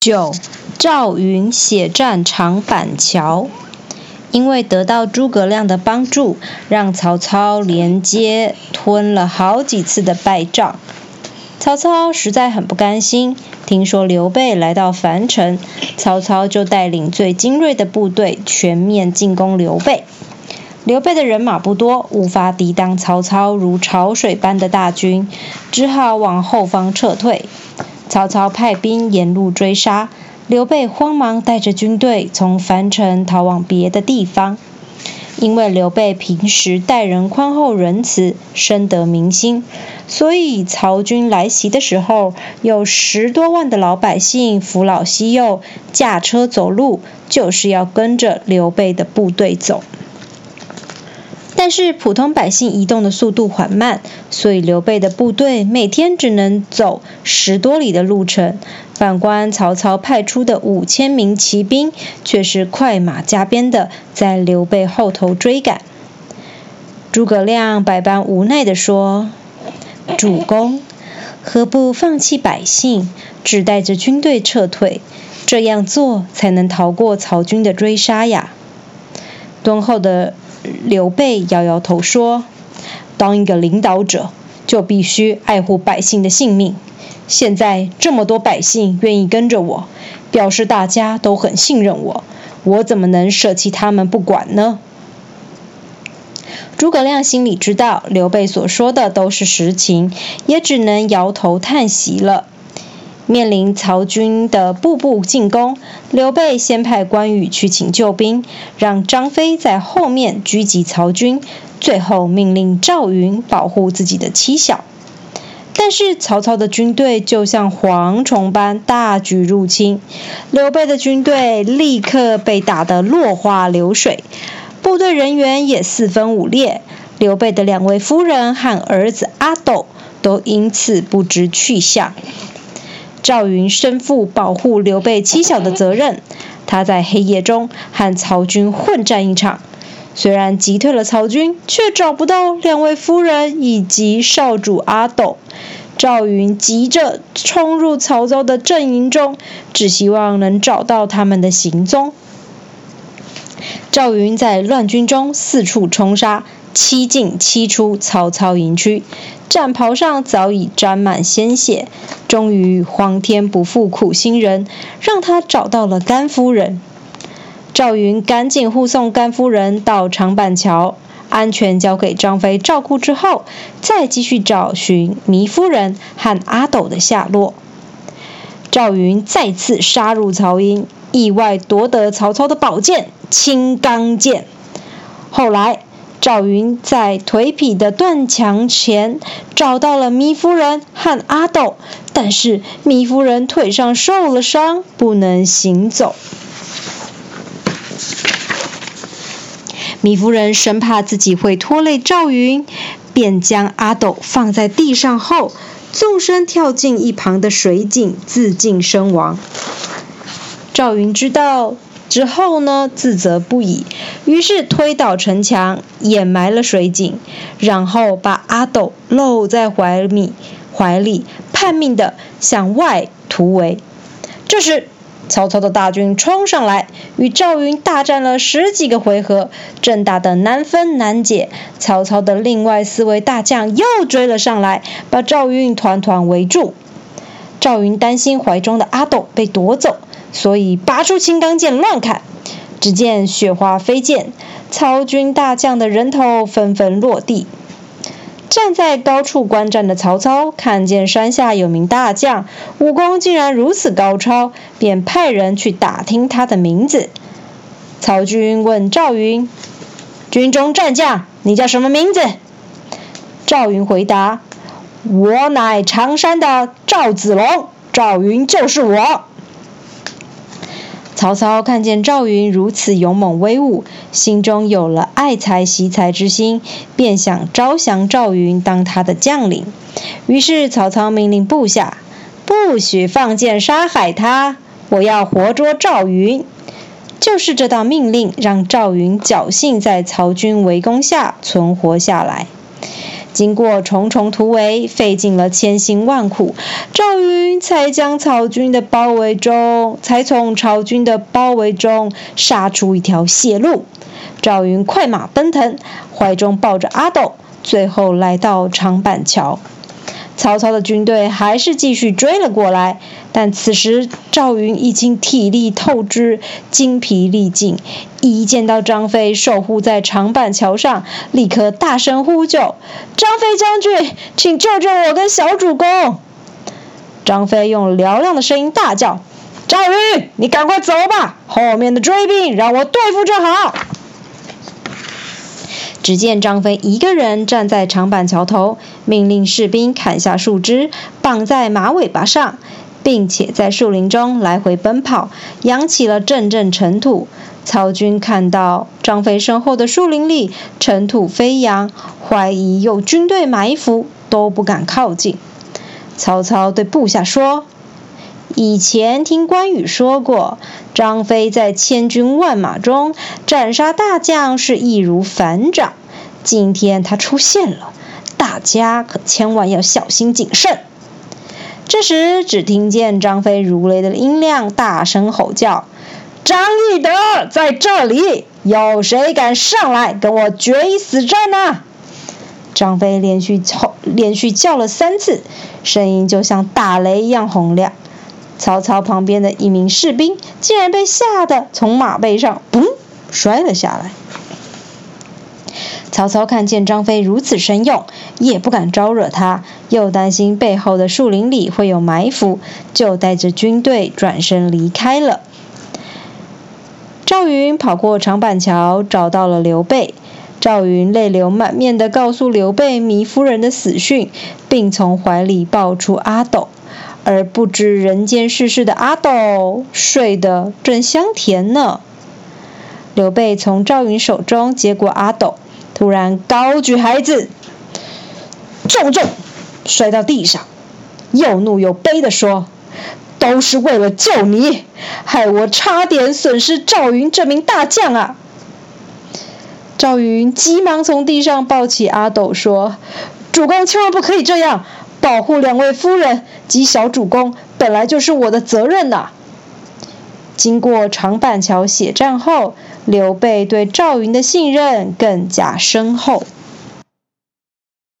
九，赵云血战长板桥。因为得到诸葛亮的帮助，让曹操连接吞了好几次的败仗。曹操实在很不甘心。听说刘备来到樊城，曹操就带领最精锐的部队全面进攻刘备。刘备的人马不多，无法抵挡曹操如潮水般的大军，只好往后方撤退。曹操派兵沿路追杀，刘备慌忙带着军队从樊城逃往别的地方。因为刘备平时待人宽厚仁慈，深得民心，所以曹军来袭的时候，有十多万的老百姓扶老携幼，驾车走路，就是要跟着刘备的部队走。但是普通百姓移动的速度缓慢，所以刘备的部队每天只能走十多里的路程。反观曹操派出的五千名骑兵，却是快马加鞭的在刘备后头追赶。诸葛亮百般无奈地说：“主公，何不放弃百姓，只带着军队撤退？这样做才能逃过曹军的追杀呀。”敦厚的。刘备摇摇头说：“当一个领导者，就必须爱护百姓的性命。现在这么多百姓愿意跟着我，表示大家都很信任我，我怎么能舍弃他们不管呢？”诸葛亮心里知道刘备所说的都是实情，也只能摇头叹息了。面临曹军的步步进攻，刘备先派关羽去请救兵，让张飞在后面狙击曹军，最后命令赵云保护自己的妻小。但是曹操的军队就像蝗虫般大举入侵，刘备的军队立刻被打得落花流水，部队人员也四分五裂，刘备的两位夫人和儿子阿斗都因此不知去向。赵云身负保护刘备妻小的责任，他在黑夜中和曹军混战一场，虽然击退了曹军，却找不到两位夫人以及少主阿斗。赵云急着冲入曹操的阵营中，只希望能找到他们的行踪。赵云在乱军中四处冲杀。七进七出曹操营区，战袍上早已沾满鲜血。终于，皇天不负苦心人，让他找到了甘夫人。赵云赶紧护送甘夫人到长板桥，安全交给张飞照顾之后，再继续找寻糜夫人和阿斗的下落。赵云再次杀入曹营，意外夺得曹操的宝剑青钢剑。后来。赵云在颓圮的断墙前找到了糜夫人和阿斗，但是糜夫人腿上受了伤，不能行走。糜夫人生怕自己会拖累赵云，便将阿斗放在地上后，纵身跳进一旁的水井，自尽身亡。赵云知道。之后呢，自责不已，于是推倒城墙，掩埋了水井，然后把阿斗搂在怀里，怀里叛命的向外突围。这时，曹操的大军冲上来，与赵云大战了十几个回合，正打得难分难解。曹操的另外四位大将又追了上来，把赵云团团围住。赵云担心怀中的阿斗被夺走。所以拔出青钢剑乱砍，只见雪花飞溅，曹军大将的人头纷纷落地。站在高处观战的曹操看见山下有名大将，武功竟然如此高超，便派人去打听他的名字。曹军问赵云：“军中战将，你叫什么名字？”赵云回答：“我乃常山的赵子龙，赵云就是我。”曹操看见赵云如此勇猛威武，心中有了爱才惜才之心，便想招降赵云当他的将领。于是曹操命令部下，不许放箭杀害他，我要活捉赵云。就是这道命令，让赵云侥幸在曹军围攻下存活下来。经过重重突围，费尽了千辛万苦，赵云才将曹军的包围中，才从曹军的包围中杀出一条血路。赵云快马奔腾，怀中抱着阿斗，最后来到长板桥。曹操的军队还是继续追了过来，但此时赵云已经体力透支，精疲力尽。一见到张飞守护在长板桥上，立刻大声呼救：“张飞将军，请救救我跟小主公！”张飞用嘹亮的声音大叫：“赵云，你赶快走吧，后面的追兵让我对付就好。”只见张飞一个人站在长板桥头，命令士兵砍下树枝，绑在马尾巴上，并且在树林中来回奔跑，扬起了阵阵尘土。曹军看到张飞身后的树林里尘土飞扬，怀疑有军队埋伏，都不敢靠近。曹操对部下说：“以前听关羽说过，张飞在千军万马中斩杀大将是易如反掌。”今天他出现了，大家可千万要小心谨慎。这时，只听见张飞如雷的音量大声吼叫：“张翼德在这里，有谁敢上来跟我决一死战呢？”张飞连续吼，连续叫了三次，声音就像打雷一样洪亮。曹操旁边的一名士兵竟然被吓得从马背上“嘣”摔了下来。曹操看见张飞如此神勇，也不敢招惹他，又担心背后的树林里会有埋伏，就带着军队转身离开了。赵云跑过长板桥，找到了刘备。赵云泪流满面地告诉刘备糜夫人的死讯，并从怀里抱出阿斗，而不知人间世事的阿斗睡得正香甜呢。刘备从赵云手中接过阿斗。突然高举孩子，重重摔到地上，又怒又悲地说：“都是为了救你，害我差点损失赵云这名大将啊！”赵云急忙从地上抱起阿斗说：“主公千万不可以这样，保护两位夫人及小主公本来就是我的责任呐。”经过长板桥血战后。刘备对赵云的信任更加深厚。